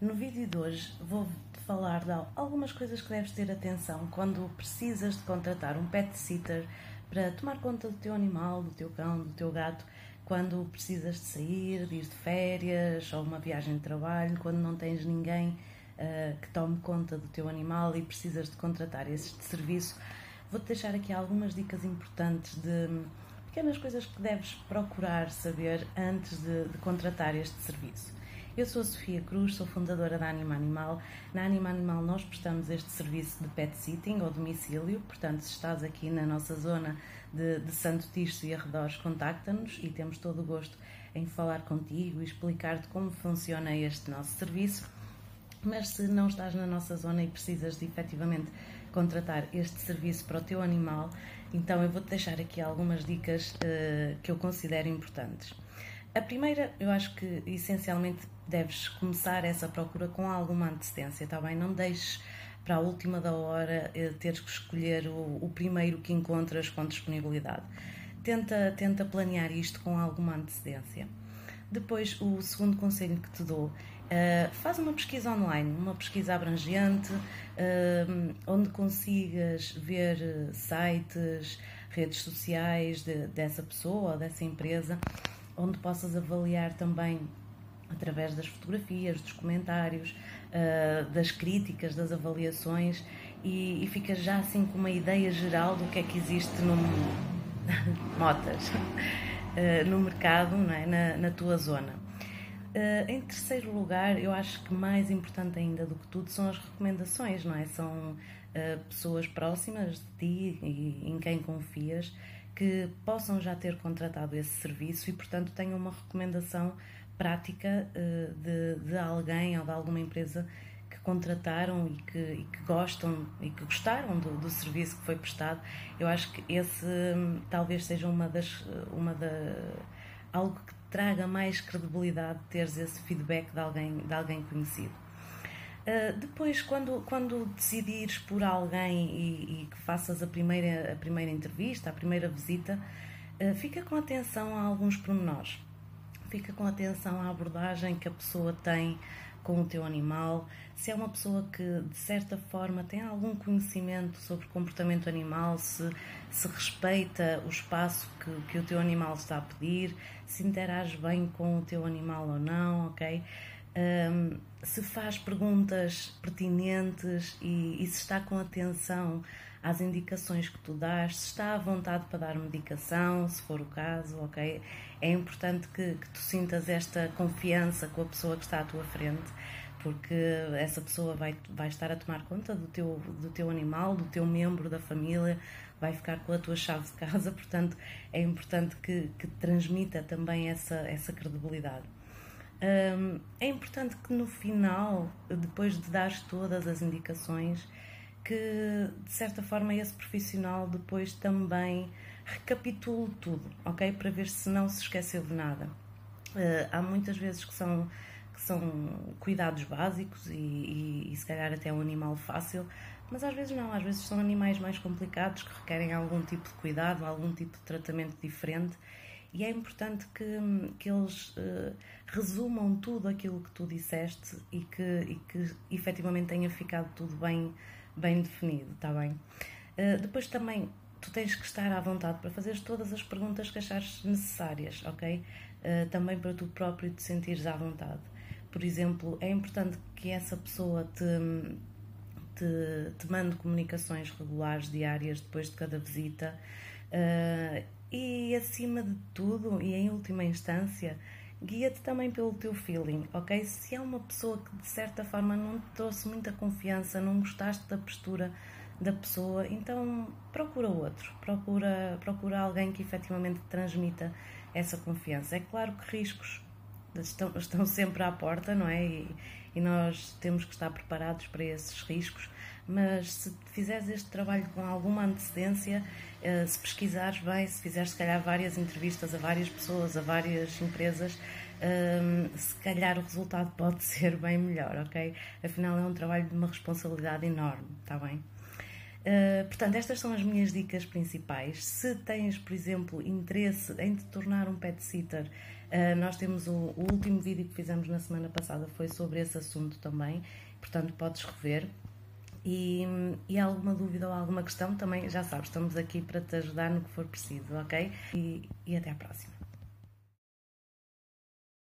No vídeo de hoje vou-te falar de algumas coisas que deves ter atenção quando precisas de contratar um pet sitter para tomar conta do teu animal, do teu cão, do teu gato quando precisas de sair, de ir de férias ou uma viagem de trabalho, quando não tens ninguém uh, que tome conta do teu animal e precisas de contratar esse serviço, vou-te deixar aqui algumas dicas importantes de pequenas coisas que deves procurar saber antes de, de contratar este serviço. Eu sou a Sofia Cruz, sou fundadora da Anima Animal. Na Anima Animal nós prestamos este serviço de pet sitting ou domicílio, portanto, se estás aqui na nossa zona de, de Santo Tirso e arredores, contacta-nos e temos todo o gosto em falar contigo e explicar-te como funciona este nosso serviço. Mas se não estás na nossa zona e precisas de efetivamente contratar este serviço para o teu animal, então eu vou-te deixar aqui algumas dicas uh, que eu considero importantes. A primeira, eu acho que essencialmente deves começar essa procura com alguma antecedência, está bem? Não deixes para a última da hora eh, teres que escolher o, o, primeiro que encontras com disponibilidade. Tenta, tenta planear isto com alguma antecedência. Depois, o segundo conselho que te dou, uh, faz uma pesquisa online, uma pesquisa abrangente, uh, onde consigas ver sites, redes sociais de, dessa pessoa ou dessa empresa onde possas avaliar também através das fotografias, dos comentários, uh, das críticas, das avaliações e, e ficas já assim com uma ideia geral do que é que existe no motas uh, no mercado, não é? na, na tua zona. Uh, em terceiro lugar, eu acho que mais importante ainda do que tudo são as recomendações, não é? São pessoas próximas de ti e em quem confias que possam já ter contratado esse serviço e, portanto, tenham uma recomendação prática uh, de, de alguém ou de alguma empresa que contrataram e que, e que gostam e que gostaram do, do, serviço que foi prestado. Eu acho que esse um, talvez seja uma das uma da algo que traga mais credibilidade teres esse feedback de alguém de alguém conhecido. Uh, depois, quando, quando decidires por alguém e, e, que faças a primeira, a primeira entrevista, a primeira visita, uh, fica com atenção a alguns pormenores. Fica com atenção à abordagem que a pessoa tem com o teu animal, se é uma pessoa que de certa forma tem algum conhecimento sobre comportamento animal, se, se respeita o espaço que, que o teu animal está a pedir, se interage bem com o teu animal ou não, ok? Um, se faz perguntas pertinentes e, e, se está com atenção às indicações que tu dás, se está à vontade para dar medicação, se for o caso, ok? É importante que, que tu sintas esta confiança com a pessoa que está à tua frente, porque essa pessoa vai, vai estar a tomar conta do teu, do teu animal, do teu membro da família, vai ficar com a tua chave de casa, portanto é importante que, que transmita também essa, essa credibilidade. Um, é importante que no final, depois de dar todas as indicações, que de certa forma esse profissional depois também recapitule tudo, ok? Para ver se não se esqueceu de nada. Uh, há muitas vezes que são, que são cuidados básicos e, e, e se calhar até um animal fácil, mas às vezes não, às vezes são animais mais complicados que requerem algum tipo de cuidado, algum tipo de tratamento diferente e é importante que, que eles uh, resumam tudo aquilo que tu disseste e que, e que efetivamente tenha ficado tudo bem, bem definido, está bem? Uh, depois também tu tens que estar à vontade para fazer todas as perguntas que achares necessárias, ok? Uh, também para tu próprio te sentires à vontade. Por exemplo, é importante que essa pessoa te, te, te mande comunicações regulares, diárias, depois de cada visita. Uh, e acima de tudo, e em última instância, guia-te também pelo teu feeling, ok? Se é uma pessoa que de certa forma não te trouxe muita confiança, não gostaste da postura da pessoa, então procura outro, procura, procura alguém que efetivamente transmita essa confiança. É claro que riscos estão, estão sempre à porta, não é? E, e nós temos que estar preparados para esses riscos. Mas se fizeres este trabalho com alguma antecedência, eh, se pesquisares bem, se fizeres se calhar várias entrevistas a várias pessoas, a várias empresas, um, se calhar o resultado pode ser bem melhor, ok? Afinal, é um trabalho de uma responsabilidade enorme, está bem? Uh, portanto, estas são as minhas dicas principais. Se tens, por exemplo, interesse em te tornar um pet sitter, uh, nós temos o, o, último vídeo que fizemos na semana passada foi sobre esse assunto também, portanto, podes rever. E, e alguma dúvida ou alguma questão, também já sabes, estamos aqui para te ajudar no que for preciso, ok? e, e até à próxima.